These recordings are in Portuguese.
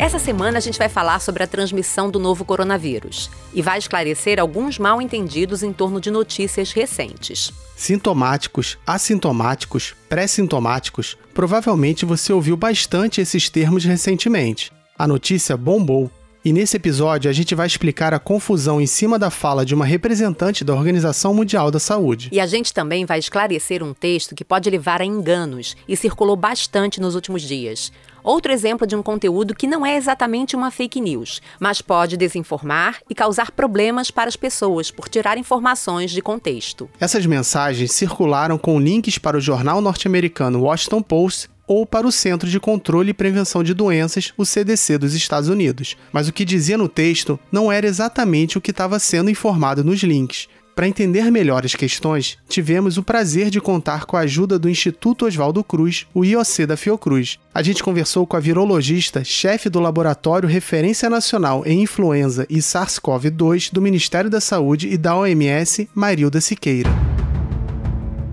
Essa semana a gente vai falar sobre a transmissão do novo coronavírus e vai esclarecer alguns mal entendidos em torno de notícias recentes. Sintomáticos, assintomáticos, pré-sintomáticos, provavelmente você ouviu bastante esses termos recentemente. A notícia bombou e nesse episódio a gente vai explicar a confusão em cima da fala de uma representante da Organização Mundial da Saúde. E a gente também vai esclarecer um texto que pode levar a enganos e circulou bastante nos últimos dias. Outro exemplo de um conteúdo que não é exatamente uma fake news, mas pode desinformar e causar problemas para as pessoas por tirar informações de contexto. Essas mensagens circularam com links para o jornal norte-americano Washington Post ou para o Centro de Controle e Prevenção de Doenças, o CDC dos Estados Unidos. Mas o que dizia no texto não era exatamente o que estava sendo informado nos links. Para entender melhor as questões, tivemos o prazer de contar com a ajuda do Instituto Oswaldo Cruz, o IOC da Fiocruz. A gente conversou com a virologista, chefe do Laboratório Referência Nacional em Influenza e SARS-CoV-2 do Ministério da Saúde e da OMS, Marilda Siqueira.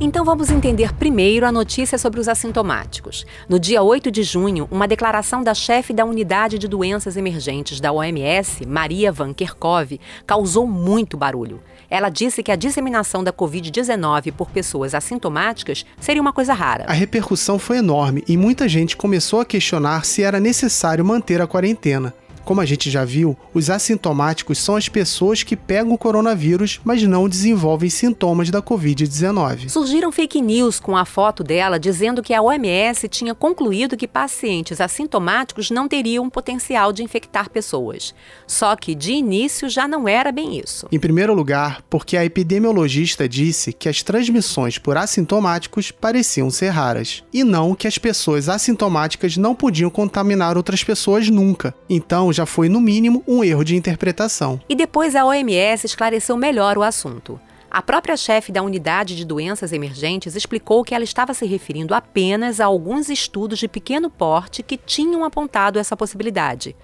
Então vamos entender primeiro a notícia sobre os assintomáticos. No dia 8 de junho, uma declaração da chefe da Unidade de Doenças Emergentes da OMS, Maria Van Kerkhove, causou muito barulho. Ela disse que a disseminação da Covid-19 por pessoas assintomáticas seria uma coisa rara. A repercussão foi enorme e muita gente começou a questionar se era necessário manter a quarentena. Como a gente já viu, os assintomáticos são as pessoas que pegam o coronavírus, mas não desenvolvem sintomas da Covid-19. Surgiram fake news com a foto dela dizendo que a OMS tinha concluído que pacientes assintomáticos não teriam potencial de infectar pessoas. Só que, de início, já não era bem isso. Em primeiro lugar, porque a epidemiologista disse que as transmissões por assintomáticos pareciam ser raras, e não que as pessoas assintomáticas não podiam contaminar outras pessoas nunca. Então, já foi, no mínimo, um erro de interpretação. E depois a OMS esclareceu melhor o assunto. A própria chefe da unidade de doenças emergentes explicou que ela estava se referindo apenas a alguns estudos de pequeno porte que tinham apontado essa possibilidade.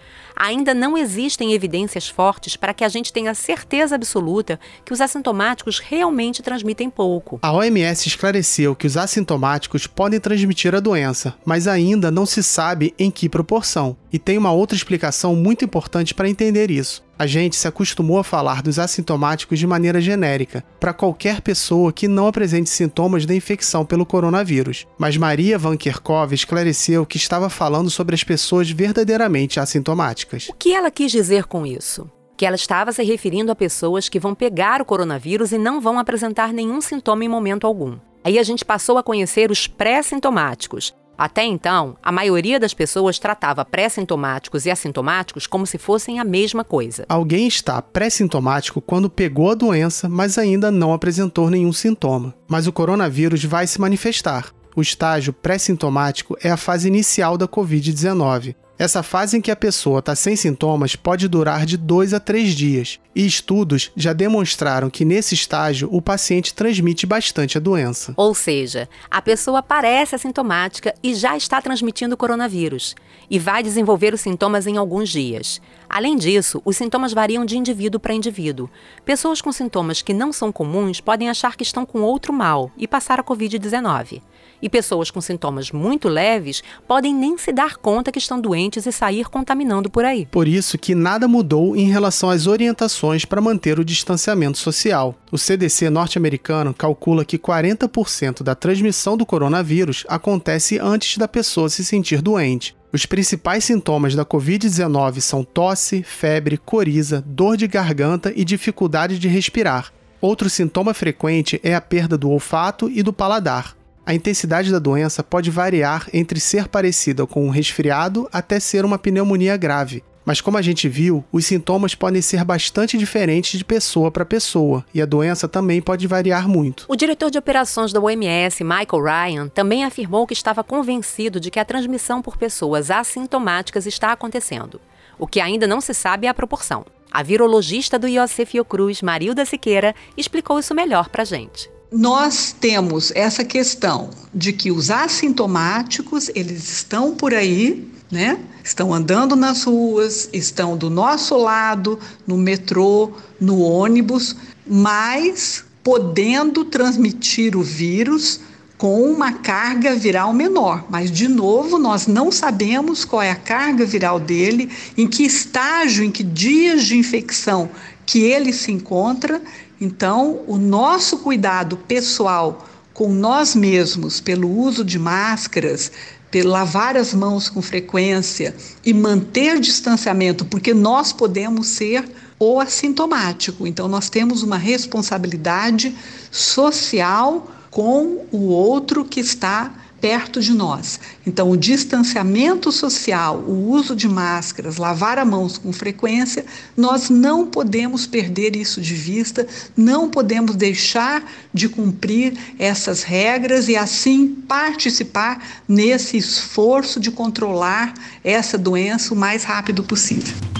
Ainda não existem evidências fortes para que a gente tenha certeza absoluta que os assintomáticos realmente transmitem pouco. A OMS esclareceu que os assintomáticos podem transmitir a doença, mas ainda não se sabe em que proporção. E tem uma outra explicação muito importante para entender isso a gente se acostumou a falar dos assintomáticos de maneira genérica, para qualquer pessoa que não apresente sintomas da infecção pelo coronavírus. Mas Maria Van Kerkhove esclareceu que estava falando sobre as pessoas verdadeiramente assintomáticas. O que ela quis dizer com isso? que ela estava se referindo a pessoas que vão pegar o coronavírus e não vão apresentar nenhum sintoma em momento algum. Aí a gente passou a conhecer os pré-sintomáticos, até então, a maioria das pessoas tratava pré-sintomáticos e assintomáticos como se fossem a mesma coisa. Alguém está pré-sintomático quando pegou a doença, mas ainda não apresentou nenhum sintoma. Mas o coronavírus vai se manifestar. O estágio pré-sintomático é a fase inicial da Covid-19. Essa fase em que a pessoa está sem sintomas pode durar de 2 a 3 dias, e estudos já demonstraram que nesse estágio o paciente transmite bastante a doença. Ou seja, a pessoa parece assintomática e já está transmitindo coronavírus, e vai desenvolver os sintomas em alguns dias. Além disso, os sintomas variam de indivíduo para indivíduo. Pessoas com sintomas que não são comuns podem achar que estão com outro mal e passar a Covid-19. E pessoas com sintomas muito leves podem nem se dar conta que estão doentes e sair contaminando por aí. Por isso que nada mudou em relação às orientações para manter o distanciamento social. O CDC norte-americano calcula que 40% da transmissão do coronavírus acontece antes da pessoa se sentir doente. Os principais sintomas da Covid-19 são tosse, febre, coriza, dor de garganta e dificuldade de respirar. Outro sintoma frequente é a perda do olfato e do paladar. A intensidade da doença pode variar entre ser parecida com um resfriado até ser uma pneumonia grave. Mas como a gente viu, os sintomas podem ser bastante diferentes de pessoa para pessoa e a doença também pode variar muito. O diretor de operações da OMS, Michael Ryan, também afirmou que estava convencido de que a transmissão por pessoas assintomáticas está acontecendo. O que ainda não se sabe é a proporção. A virologista do IOC Fiocruz, Marilda Siqueira, explicou isso melhor para gente nós temos essa questão de que os assintomáticos, eles estão por aí, né? Estão andando nas ruas, estão do nosso lado, no metrô, no ônibus, mas podendo transmitir o vírus com uma carga viral menor. Mas, de novo, nós não sabemos qual é a carga viral dele, em que estágio, em que dias de infecção que ele se encontra. Então, o nosso cuidado pessoal com nós mesmos, pelo uso de máscaras, lavar as mãos com frequência e manter distanciamento, porque nós podemos ser o assintomático. Então, nós temos uma responsabilidade social com o outro que está perto de nós. Então, o distanciamento social, o uso de máscaras, lavar as mãos com frequência, nós não podemos perder isso de vista, não podemos deixar de cumprir essas regras e assim participar nesse esforço de controlar essa doença o mais rápido possível.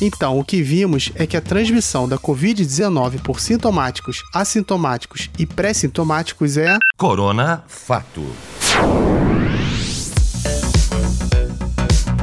Então, o que vimos é que a transmissão da Covid-19 por sintomáticos, assintomáticos e pré-sintomáticos é. Corona Fato.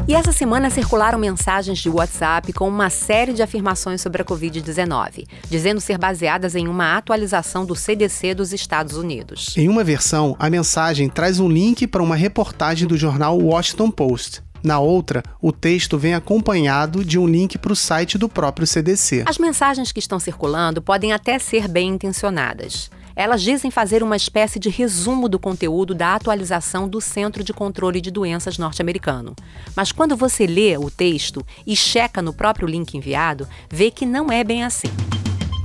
E essa semana circularam mensagens de WhatsApp com uma série de afirmações sobre a Covid-19, dizendo ser baseadas em uma atualização do CDC dos Estados Unidos. Em uma versão, a mensagem traz um link para uma reportagem do jornal Washington Post. Na outra, o texto vem acompanhado de um link para o site do próprio CDC. As mensagens que estão circulando podem até ser bem intencionadas. Elas dizem fazer uma espécie de resumo do conteúdo da atualização do Centro de Controle de Doenças norte-americano. Mas quando você lê o texto e checa no próprio link enviado, vê que não é bem assim.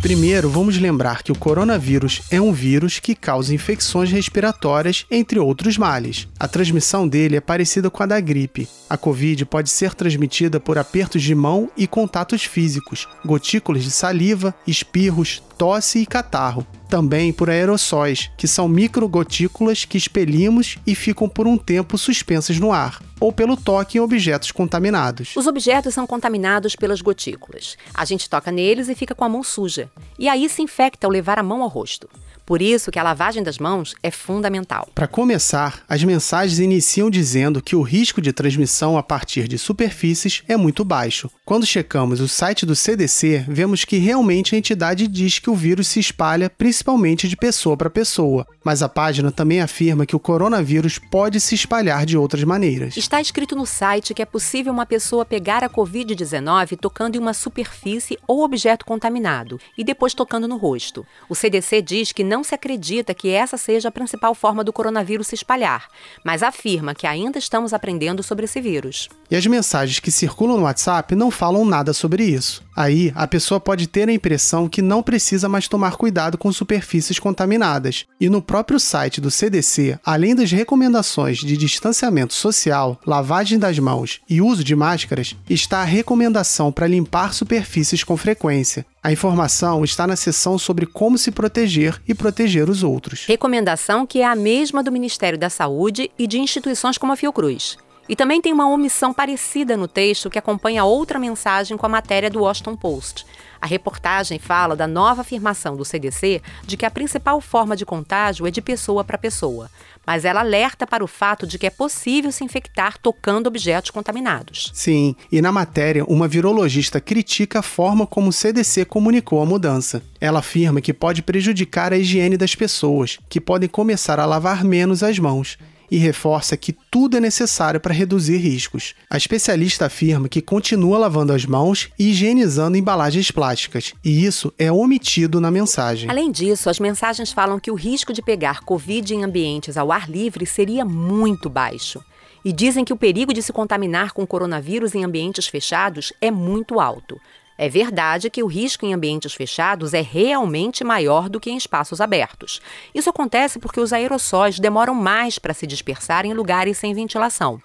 Primeiro, vamos lembrar que o coronavírus é um vírus que causa infecções respiratórias, entre outros males. A transmissão dele é parecida com a da gripe. A Covid pode ser transmitida por apertos de mão e contatos físicos, gotículas de saliva, espirros, tosse e catarro também por aerossóis, que são microgotículas que expelimos e ficam por um tempo suspensas no ar, ou pelo toque em objetos contaminados. Os objetos são contaminados pelas gotículas. A gente toca neles e fica com a mão suja. E aí se infecta ao levar a mão ao rosto. Por isso que a lavagem das mãos é fundamental. Para começar, as mensagens iniciam dizendo que o risco de transmissão a partir de superfícies é muito baixo. Quando checamos o site do CDC, vemos que realmente a entidade diz que o vírus se espalha principalmente de pessoa para pessoa, mas a página também afirma que o coronavírus pode se espalhar de outras maneiras. Está escrito no site que é possível uma pessoa pegar a Covid-19 tocando em uma superfície ou objeto contaminado e depois tocando no rosto. O CDC diz que não se acredita que essa seja a principal forma do coronavírus se espalhar, mas afirma que ainda estamos aprendendo sobre esse vírus. E as mensagens que circulam no WhatsApp não falam nada sobre isso. Aí, a pessoa pode ter a impressão que não precisa mais tomar cuidado com superfícies contaminadas. E no próprio site do CDC, além das recomendações de distanciamento social, lavagem das mãos e uso de máscaras, está a recomendação para limpar superfícies com frequência. A informação está na seção sobre como se proteger e proteger os outros. Recomendação que é a mesma do Ministério da Saúde e de instituições como a Fiocruz. E também tem uma omissão parecida no texto que acompanha outra mensagem com a matéria do Washington Post. A reportagem fala da nova afirmação do CDC de que a principal forma de contágio é de pessoa para pessoa, mas ela alerta para o fato de que é possível se infectar tocando objetos contaminados. Sim, e na matéria, uma virologista critica a forma como o CDC comunicou a mudança. Ela afirma que pode prejudicar a higiene das pessoas, que podem começar a lavar menos as mãos e reforça que tudo é necessário para reduzir riscos. A especialista afirma que continua lavando as mãos e higienizando embalagens plásticas, e isso é omitido na mensagem. Além disso, as mensagens falam que o risco de pegar Covid em ambientes ao ar livre seria muito baixo. E dizem que o perigo de se contaminar com coronavírus em ambientes fechados é muito alto. É verdade que o risco em ambientes fechados é realmente maior do que em espaços abertos. Isso acontece porque os aerossóis demoram mais para se dispersar em lugares sem ventilação.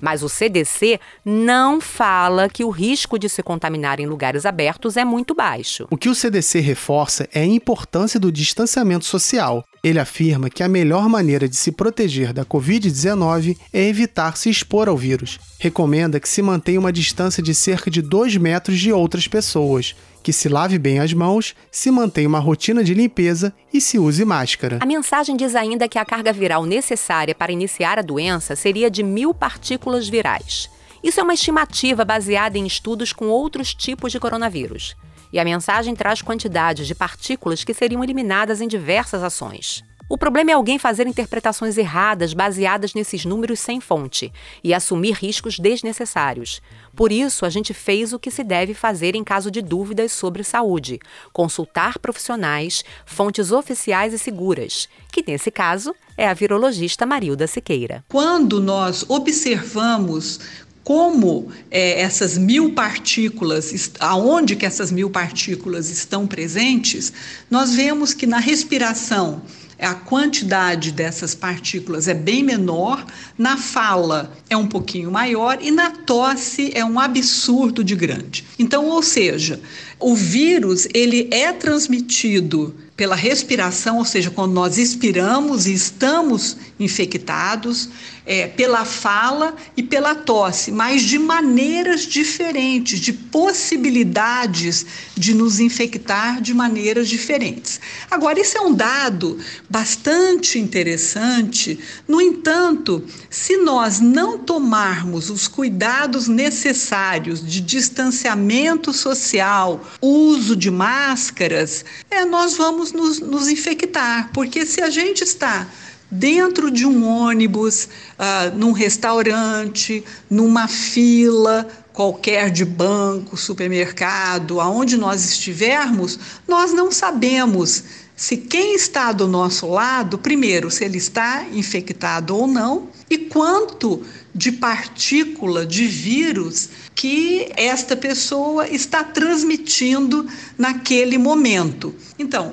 Mas o CDC não fala que o risco de se contaminar em lugares abertos é muito baixo. O que o CDC reforça é a importância do distanciamento social Ele afirma que a melhor maneira de se proteger da Covid-19 é evitar se expor ao vírus. Recomenda que se mantenha uma distância de cerca de 2 metros de outras pessoas, que se lave bem as mãos, se mantenha uma rotina de limpeza e se use máscara. A mensagem diz ainda que a carga viral necessária para iniciar a doença seria de mil partículas virais. Isso é uma estimativa baseada em estudos com outros tipos de coronavírus. E a mensagem traz quantidades de partículas que seriam eliminadas em diversas ações. O problema é alguém fazer interpretações erradas baseadas nesses números sem fonte e assumir riscos desnecessários. Por isso, a gente fez o que se deve fazer em caso de dúvidas sobre saúde: consultar profissionais, fontes oficiais e seguras, que nesse caso é a virologista Marilda Siqueira. Quando nós observamos como é, essas mil partículas, aonde que essas mil partículas estão presentes, nós vemos que na respiração a quantidade dessas partículas é bem menor, na fala é um pouquinho maior e na tosse é um absurdo de grande. Então, ou seja, o vírus ele é transmitido pela respiração, ou seja, quando nós expiramos e estamos infectados, é, pela fala e pela tosse, mas de maneiras diferentes, de possibilidades de nos infectar de maneiras diferentes. Agora, isso é um dado bastante interessante, no entanto, se nós não tomarmos os cuidados necessários de distanciamento social, uso de máscaras, é, nós vamos nos, nos infectar, porque se a gente está dentro de um ônibus, uh, num restaurante, numa fila qualquer de banco, supermercado, aonde nós estivermos, nós não sabemos se quem está do nosso lado, primeiro, se ele está infectado ou não, e quanto de partícula de vírus que esta pessoa está transmitindo naquele momento. Então,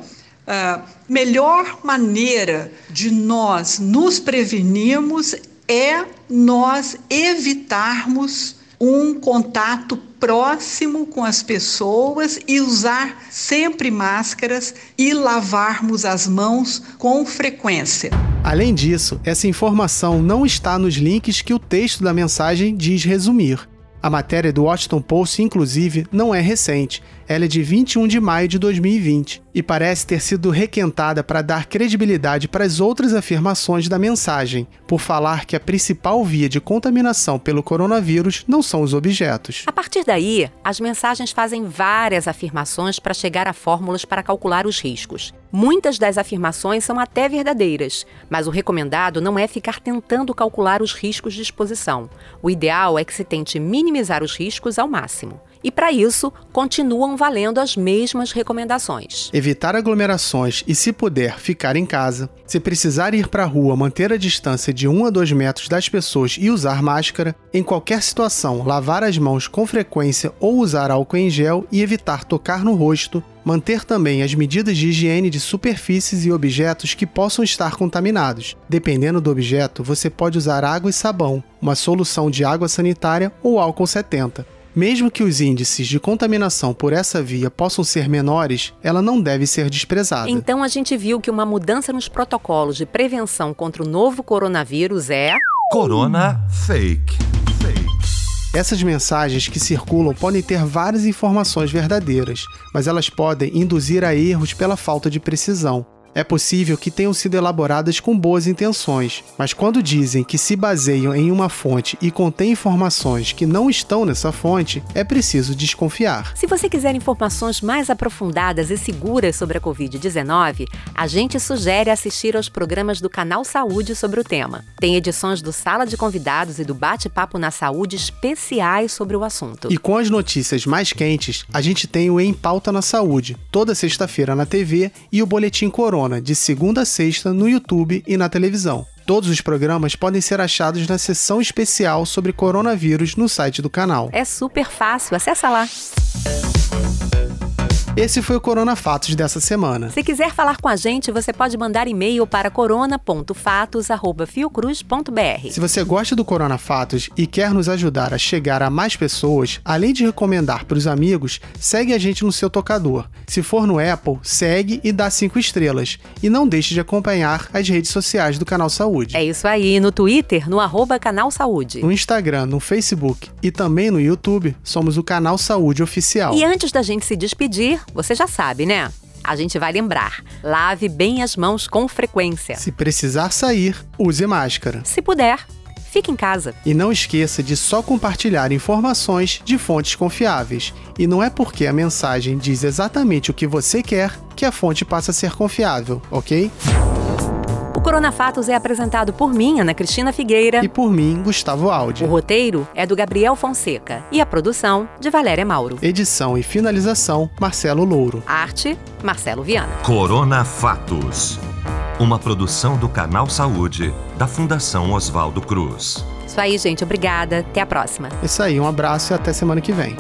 a melhor maneira de nós nos prevenirmos é nós evitarmos um contato próximo com as pessoas e usar sempre máscaras e lavarmos as mãos com frequência. Além disso, essa informação não está nos links que o texto da mensagem diz resumir. A matéria do Washington Post, inclusive, não é recente. Ela é de 21 de maio de 2020 e parece ter sido requentada para dar credibilidade para as outras afirmações da mensagem, por falar que a principal via de contaminação pelo coronavírus não são os objetos. A partir daí, as mensagens fazem várias afirmações para chegar a fórmulas para calcular os riscos. Muitas das afirmações são até verdadeiras, mas o recomendado não é ficar tentando calcular os riscos de exposição. O ideal é que se tente minimizar os riscos ao máximo. E para isso, continuam valendo as mesmas recomendações. Evitar aglomerações e, se puder, ficar em casa. Se precisar ir para a rua, manter a distância de 1 a 2 metros das pessoas e usar máscara. Em qualquer situação, lavar as mãos com frequência ou usar álcool em gel e evitar tocar no rosto. Manter também as medidas de higiene de superfícies e objetos que possam estar contaminados. Dependendo do objeto, você pode usar água e sabão, uma solução de água sanitária ou álcool 70. Mesmo que os índices de contaminação por essa via possam ser menores, ela não deve ser desprezada. Então a gente viu que uma mudança nos protocolos de prevenção contra o novo coronavírus é. Corona Fake. Essas mensagens que circulam podem ter várias informações verdadeiras, mas elas podem induzir a erros pela falta de precisão. É possível que tenham sido elaboradas com boas intenções, mas quando dizem que se baseiam em uma fonte e contêm informações que não estão nessa fonte, é preciso desconfiar. Se você quiser informações mais aprofundadas e seguras sobre a Covid-19, a gente sugere assistir aos programas do Canal Saúde sobre o tema. Tem edições do Sala de Convidados e do Bate-Papo na Saúde especiais sobre o assunto. E com as notícias mais quentes, a gente tem o Em Pauta na Saúde, toda sexta-feira na TV e o Boletim Corona Corona, de segunda a sexta, no YouTube e na televisão. Todos os programas podem ser achados na seção especial sobre coronavírus no site do canal. É super fácil, acessa lá. Esse foi o Corona Fatos dessa semana. Se quiser falar com a gente, você pode mandar e-mail para corona.fatos@fiocruz.br. Se você gosta do Corona Fatos e quer nos ajudar a chegar a mais pessoas, além de recomendar para os amigos, segue a gente no seu tocador. Se for no Apple, segue e dá cinco estrelas. E não deixe de acompanhar as redes sociais do Canal Saúde. É isso aí, no Twitter, no arroba Canal Saúde. No Instagram, no Facebook e também no YouTube, somos o Canal Saúde Oficial. E antes da gente se despedir, você já sabe, né? A gente vai lembrar: lave bem as mãos com frequência. Se precisar sair, use máscara. Se puder, fique em casa. E não esqueça de só compartilhar informações de fontes confiáveis. E não é porque a mensagem diz exatamente o que você quer que a fonte passa a ser confiável, ok? O Corona Fatos é apresentado por mim, Ana Cristina Figueira. E por mim, Gustavo Aldi. O roteiro é do Gabriel Fonseca e a produção de Valéria Mauro. Edição e finalização, Marcelo Louro. Arte, Marcelo Viana. Corona Fatos. Uma produção do Canal Saúde, da Fundação Oswaldo Cruz. Isso aí, gente. Obrigada. Até a próxima. Isso aí, um abraço e até semana que vem.